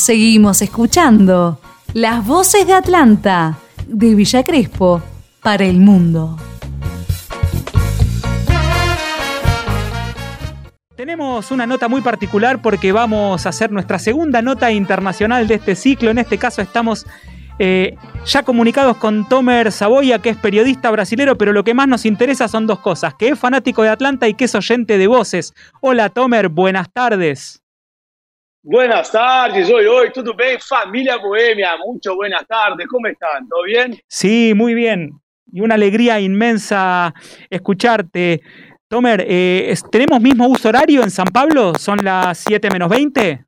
Seguimos escuchando las voces de Atlanta, de Villa Crespo, para el mundo. Tenemos una nota muy particular porque vamos a hacer nuestra segunda nota internacional de este ciclo. En este caso estamos eh, ya comunicados con Tomer Saboya, que es periodista brasilero, pero lo que más nos interesa son dos cosas, que es fanático de Atlanta y que es oyente de voces. Hola Tomer, buenas tardes. Buenas tardes, hoy, hoy, ¿todo bien? Familia Bohemia, mucho buenas tardes, ¿cómo están? ¿Todo bien? Sí, muy bien. Y una alegría inmensa escucharte. Tomer, eh, ¿tenemos mismo uso horario en San Pablo? ¿Son las 7 menos 20?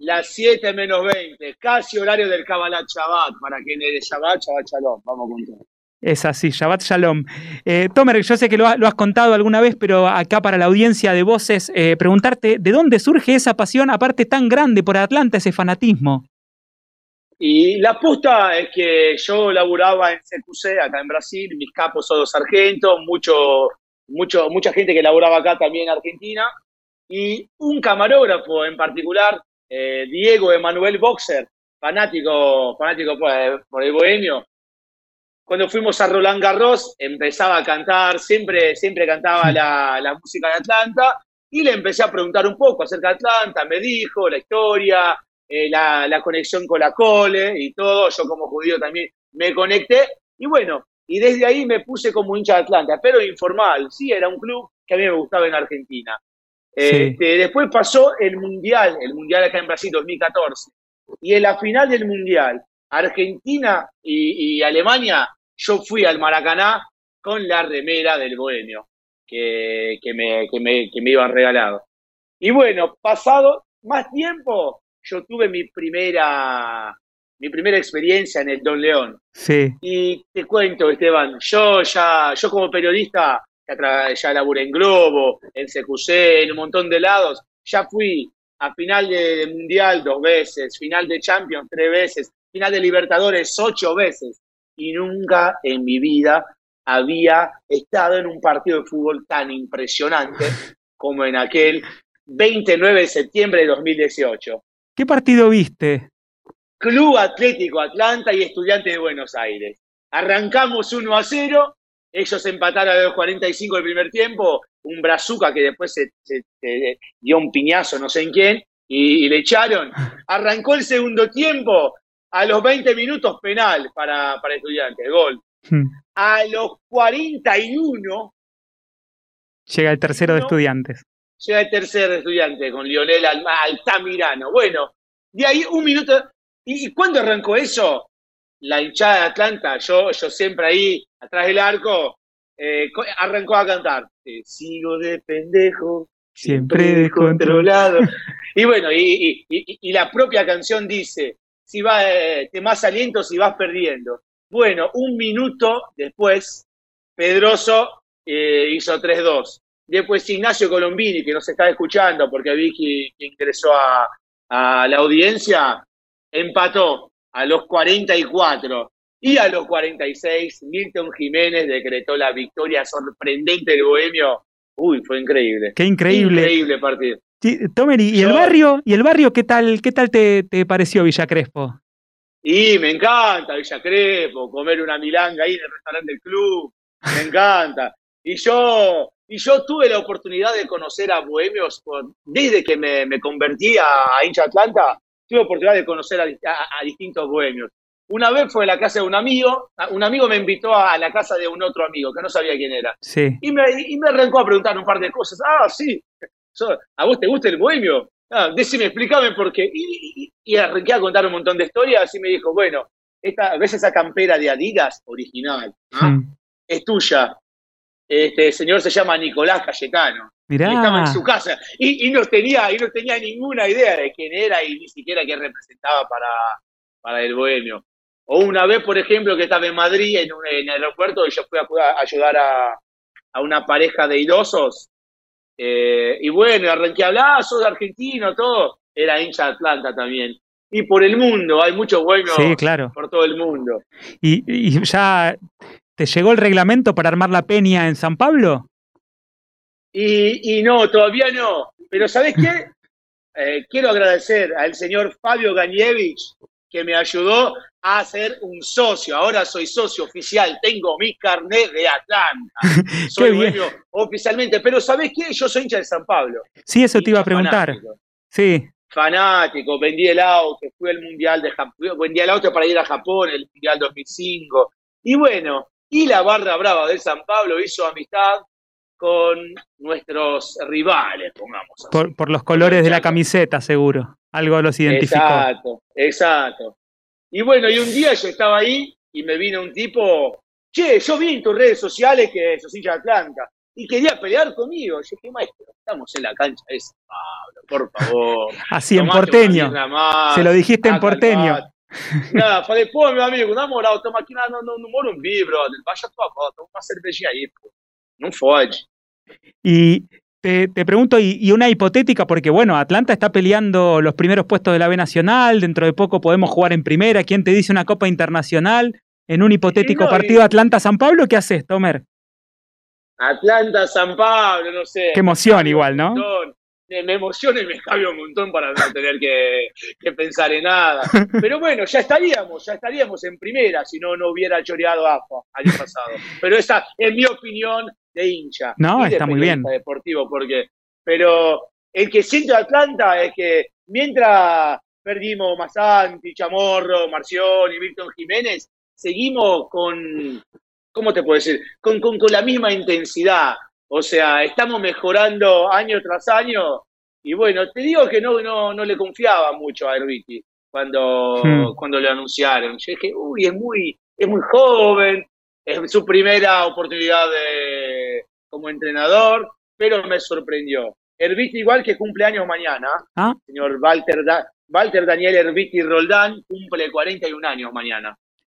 Las 7 menos 20, casi horario del Kabbalah Shabbat, para quien es de Shabbat, Shabbat Shalom, vamos con todo. Es así, Shabbat Shalom. Eh, Tomer, yo sé que lo, has contado alguna vez, pero acá para la audiencia de voces, eh, preguntarte, ¿de dónde surge esa pasión, aparte tan grande por Atlanta, ese fanatismo? Y la apuesta es que yo laburaba en CQC, acá en Brasil, mis capos son los sargentos, mucho mucho, mucha gente que laboraba acá también en Argentina, y un camarógrafo en particular, eh, Diego Emanuel Boxer, fanático, fanático por, el bohemio. Cuando fuimos a Roland Garros, empezaba a cantar, siempre, siempre cantaba la, la música de Atlanta, y le empecé a preguntar un poco acerca de Atlanta, me dijo la historia, eh, la, la, conexión con la cole y todo, yo como judío también me conecté, y bueno, y desde ahí me puse como hincha de Atlanta, pero informal, sí, era un club que a mí me gustaba en Argentina. Este, después pasó el Mundial, el Mundial acá en Brasil 2014, y en la final del Mundial, Argentina y, Alemania, yo fui al Maracaná con la remera del Bohemio, que, que, me, que, me, que me iban regalado. Y bueno, pasado más tiempo, yo tuve mi primera mi primera experiencia en el Don León. Sí. Y te cuento, Esteban, yo ya, yo como periodista, ya laburé en Globo, en CQC, en un montón de lados, ya fui a final de, Mundial dos veces, final de Champions tres veces, final de Libertadores ocho veces, y nunca en mi vida había estado en un partido de fútbol tan impresionante como en aquel 29 de septiembre de 2018. ¿Qué partido viste? Club Atlético Atlanta y Estudiantes de Buenos Aires. Arrancamos 1 a 0, ellos empataron a los 45 del primer tiempo, un brazuca que después se, dio un piñazo no sé en quién y, le echaron. Arrancó el segundo tiempo, a los 20 minutos penal para, para Estudiantes, gol. Hmm. A los 41... Llega el tercero de Estudiantes. Llega el tercer de Estudiantes con Lionel Altamirano. Bueno, de ahí un minuto, ¿Y cuándo arrancó eso? La hinchada de Atlanta, yo, yo siempre ahí, atrás del arco, eh, arrancó a cantar. sigo de pendejo, siempre descontrolado. y bueno, y, la propia canción dice, si va, eh, te más aliento si vas perdiendo. Bueno, un minuto después, Pedroso eh, hizo 3-2. Después Ignacio Colombini, que nos está escuchando porque vi que, ingresó a, a la audiencia, empató a los 44 y a los 46 Milton Jiménez decretó la victoria sorprendente del Bohemio. Uy, fue increíble. Qué increíble. Increíble partido. Tomer, ¿y el barrio? ¿Y el barrio qué tal, qué tal te, te pareció Villa Crespo? Y me encanta Villa Crespo, comer una milanga ahí en el restaurante del club, me encanta. Y yo, y yo tuve la oportunidad de conocer a Bohemios desde que me, me convertí a hincha Atlanta, tuve oportunidad de conocer a, distintos bohemios. Una vez fue a la casa de un amigo, un amigo me invitó a la casa de un otro amigo que no sabía quién era. Sí. Y, me, y me arrancó a preguntar un par de cosas. Ah, sí, ¿a vos te gusta el bohemio? Ah, decime, explícame por qué. Y, y, arranqué a contar un montón de historias y me dijo, bueno, esta, ¿ves esa campera de Adidas original? ¿Ah? Es tuya. Este señor se llama Nicolás Cayetano. Estaba en su casa y, no tenía, y no tenía ninguna idea de quién era y ni siquiera qué representaba para, para el bohemio. O una vez, por ejemplo, que estaba en Madrid, en, un, en el aeropuerto, y yo fui a, ayudar a, a, una pareja de idosos. Eh, y bueno, arranqué a hablar, sos argentino, todo. Era hincha de Atlanta también. Y por el mundo, hay muchos buenos claro. por todo el mundo. ¿Y, ¿Y ya te llegó el reglamento para armar la peña en San Pablo? Y, no, todavía no. Pero ¿sabes qué? eh, quiero agradecer al señor Fabio Gañevich que me ayudó a ser un socio. Ahora soy socio oficial, tengo mi carnet de Atlanta. Soy dueño oficialmente, pero ¿sabés qué? Yo soy hincha de San Pablo. Sí, eso te iba a preguntar. Sí. Fanático, vendí el auto, fui al Mundial de Japón, vendí el auto para ir a Japón, el Mundial 2005. Y bueno, y la barra brava de San Pablo hizo amistad con nuestros rivales, pongamos. Así. Por, los colores de la camiseta, seguro. Algo los identificó. Exacto, exacto. Y bueno, y un día yo estaba ahí y me vino un tipo, che, yo vi en tus redes sociales que sos hincha de Atlanta y quería pelear conmigo. Yo dije, maestro, estamos en la cancha de San Pablo, por favor. Así en porteño. Se lo dijiste en porteño. Cara, falei, pô, meu amigo, na moral, estamos aqui no, no, no Morumbi, brother. Baixa tua bota, uma cervejinha aí, pô. No fode. Y te, te pregunto, y, y, una hipotética, porque bueno, Atlanta está peleando los primeros puestos de la B Nacional, dentro de poco podemos jugar en primera, ¿quién te dice una Copa Internacional? En un hipotético no, partido Atlanta-San Pablo, ¿qué haces, Tomer? Atlanta-San Pablo, no sé. Qué emoción igual, ¿no? Me emociona y me cambia un montón para no tener que, que, pensar en nada. Pero bueno, ya estaríamos, ya estaríamos en primera si no, no hubiera choreado AFA año pasado. Pero esa, en mi opinión, de hincha. No, está muy bien. Deportivo, porque, pero el que siente Atlanta es que mientras perdimos Masanti, Chamorro, Marción y Milton Jiménez, seguimos con, ¿cómo te puedo decir? Con, con, con la misma intensidad. O sea, estamos mejorando año tras año. Y bueno, te digo que no, no, no le confiaba mucho a Herbiti cuando, hmm. cuando le anunciaron. Yo dije, uy, es muy, es muy joven, es su primera oportunidad de, como entrenador, pero me sorprendió. Herbiti igual que cumple años mañana, ¿Ah? señor Walter, da Walter Daniel Herbiti Roldán cumple 41 años mañana.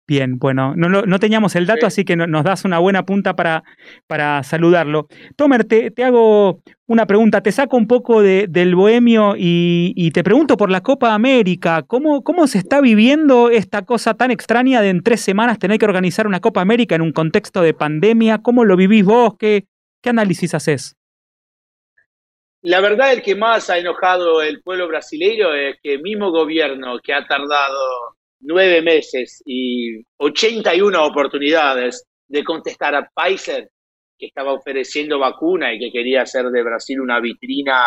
Bien, bueno, no, no, no teníamos el dato, sí. así que no, nos das una buena punta para, para saludarlo. Tomer, te, te, hago una pregunta, te saco un poco de, del bohemio y, y, te pregunto por la Copa América, ¿cómo, ¿cómo se está viviendo esta cosa tan extraña de en tres semanas tener que organizar una Copa América en un contexto de pandemia? ¿Cómo lo vivís vos? ¿Qué, qué análisis haces? La verdad, el que más ha enojado el pueblo brasileño es que el mismo gobierno que ha tardado nueve meses y 81 oportunidades de contestar a Pfizer, que estaba ofreciendo vacuna y que quería hacer de Brasil una vitrina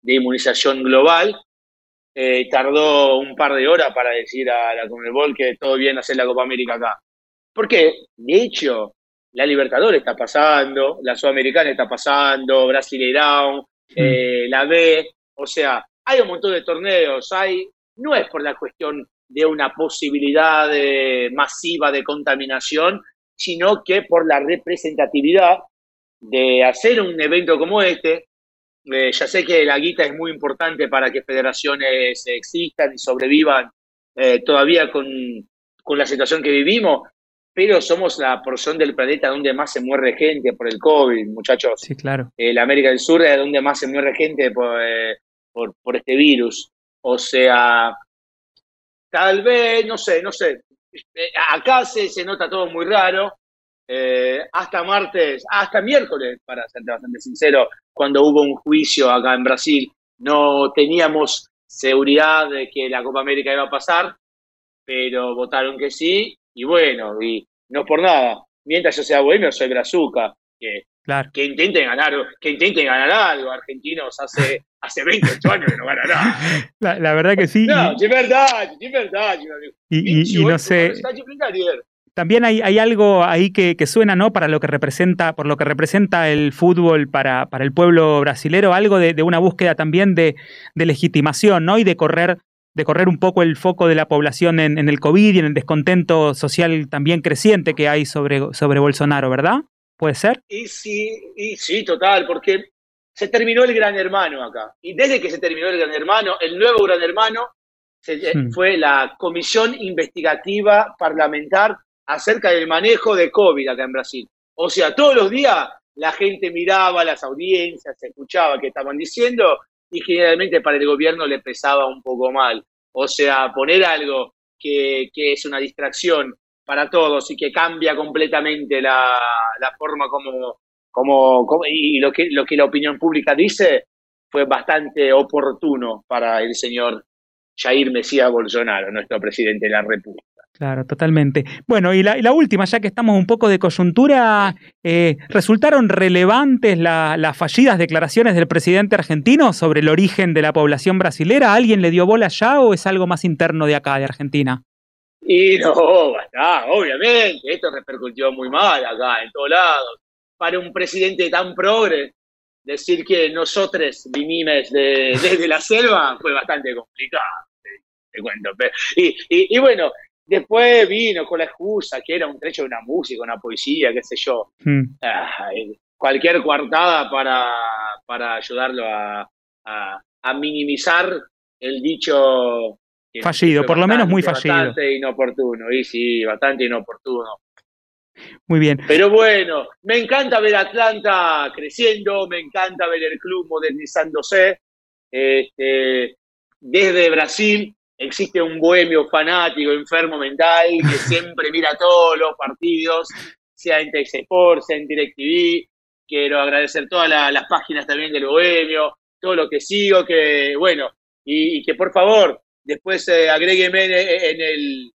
de inmunización global, eh, tardó un par de horas para decir a la Conmebol que todo bien hacer la Copa América acá. Porque, de hecho, la Libertadores está pasando, la Sudamericana está pasando, Brasileirão, eh, la B, o sea, hay un montón de torneos, hay, no es por la cuestión de una posibilidad de, masiva de contaminación, sino que por la representatividad de hacer un evento como este. Eh, ya sé que la guita es muy importante para que federaciones existan y sobrevivan eh, todavía con, con la situación que vivimos, pero somos la porción del planeta donde más se muere gente por el COVID, muchachos. Sí, claro. Eh, la América del Sur es donde más se muere gente por, eh, por, por este virus. O sea, Tal vez, no sé, no sé. Eh, acá se, se nota todo muy raro. Eh, hasta martes, hasta miércoles, para ser bastante sincero, cuando hubo un juicio acá en Brasil, no teníamos seguridad de que la Copa América iba a pasar, pero votaron que sí, y bueno, y no por nada. Mientras yo sea bohemio, soy brazuca, que, claro. que intenten ganar, que intenten ganar algo. Argentinos hace hace 28 años que no gana nada. La, la verdad que sí. No, es verdad, es verdad. Y, y, y no sé. También hay, hay algo ahí que, que, suena, ¿no? Para lo que representa, por lo que representa el fútbol para, para el pueblo brasilero, algo de, de una búsqueda también de, de, legitimación, ¿no? Y de correr, de correr un poco el foco de la población en, en, el COVID y en el descontento social también creciente que hay sobre, sobre Bolsonaro, ¿verdad? ¿Puede ser? Y sí, y sí, total, porque se terminó el Gran Hermano acá. Y desde que se terminó el Gran Hermano, el nuevo Gran Hermano se, hmm. fue la Comisión Investigativa Parlamentar acerca del manejo de COVID acá en Brasil. O sea, todos los días la gente miraba las audiencias, se escuchaba qué estaban diciendo y generalmente para el gobierno le pesaba un poco mal. O sea, poner algo que, que es una distracción para todos y que cambia completamente la, la forma como como, como, y lo que, lo que la opinión pública dice, fue bastante oportuno para el señor Jair Mesías Bolsonaro, nuestro presidente de la República. Claro, totalmente. Bueno, y la, última, ya que estamos un poco de coyuntura, eh, ¿resultaron relevantes las fallidas declaraciones del presidente argentino sobre el origen de la población brasilera? ¿Alguien le dio bola ya o es algo más interno de acá, de Argentina? Y no, obviamente, esto repercutió muy mal acá, en todos lados. Para un presidente tan progre, decir que nosotros vinimos desde la selva fue bastante complicado, te, cuento. Y, y bueno, Después vino con la excusa que era un trecho de una música, una poesía, qué sé yo. Hmm. cualquier coartada para, para ayudarlo a, a, minimizar el dicho. Fallido, por lo menos muy fallido. Bastante inoportuno, y sí, bastante inoportuno. Muy bien. Pero bueno, me encanta ver Atlanta creciendo, me encanta ver el club modernizándose. Este, desde Brasil existe un bohemio fanático, enfermo mental, que siempre mira todos los partidos, sea en Tex Sport, sea en DirecTV. Quiero agradecer todas las páginas también del bohemio, todo lo que sigo, que bueno, y, que por favor, después eh, agrégueme en, el,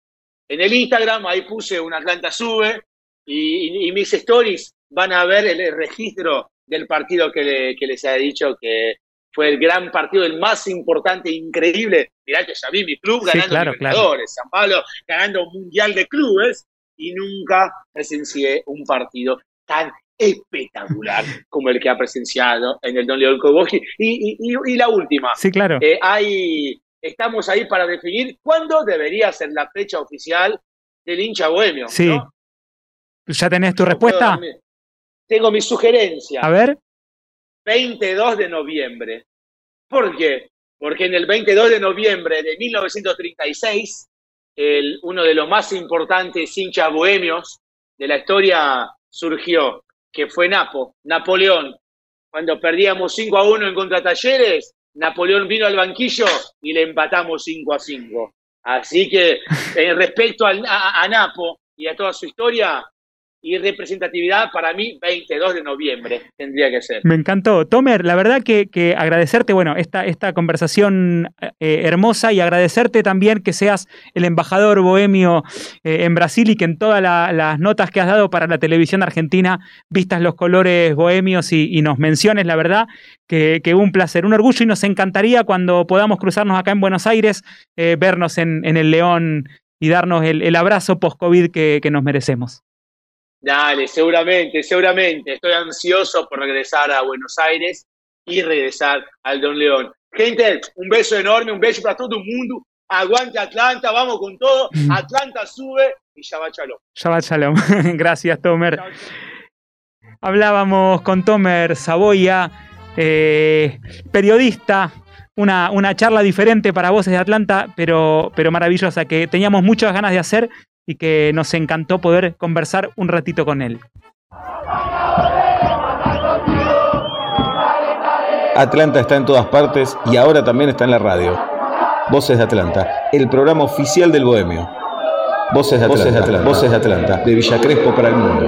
en el Instagram, ahí puse un Atlanta Sube, y, mis stories van a ver el, registro del partido que, que les he dicho que fue el gran partido, el más importante, increíble. Mirá que ya vi mi club ganando sí, San Pablo ganando un mundial de clubes y nunca presencié un partido tan espectacular como el que ha presenciado en el Don León Cobogi. Y, y, la última. Sí, claro. Eh, hay, estamos ahí para definir cuándo debería ser la fecha oficial del hincha bohemio. Sí. ¿Ya tenés tu respuesta? Tengo mi sugerencia. A ver. 22 de noviembre. ¿Por qué? Porque en el 22 de noviembre de 1936, el, uno de los más importantes hinchas bohemios de la historia surgió, que fue Napo, Napoleón. Cuando perdíamos 5 a 1 en contra Talleres, Napoleón vino al banquillo y le empatamos 5 a 5. Así que en respecto a, a Napo y a toda su historia, y representatividad para mí 22 de noviembre tendría que ser. Me encantó. Tomer, la verdad que, agradecerte, bueno, esta, esta conversación eh, hermosa y agradecerte también que seas el embajador bohemio eh, en Brasil y que en todas las notas que has dado para la televisión argentina vistas los colores bohemios y, nos menciones, la verdad que, un placer, un orgullo y nos encantaría cuando podamos cruzarnos acá en Buenos Aires, eh, vernos en, el León y darnos el, abrazo post-COVID que nos merecemos. Dale, seguramente, seguramente. Estoy ansioso por regresar a Buenos Aires y regresar al Don León. Gente, un beso enorme, un beso para todo el mundo. Aguante Atlanta, vamos con todo. Mm. Atlanta sube y Shabbat Shalom. Shabbat Shalom. Gracias, Tomer. Hablábamos con Tomer Saboya, eh, periodista. Una, una, charla diferente para Voces de Atlanta, pero, pero maravillosa, que teníamos muchas ganas de hacer y que nos encantó poder conversar un ratito con él. Atlanta está en todas partes y ahora también está en la radio. Voces de Atlanta, el programa oficial del Bohemio. Voces de Atlanta, Voces de, Atlanta, de Villa Crespo para el mundo.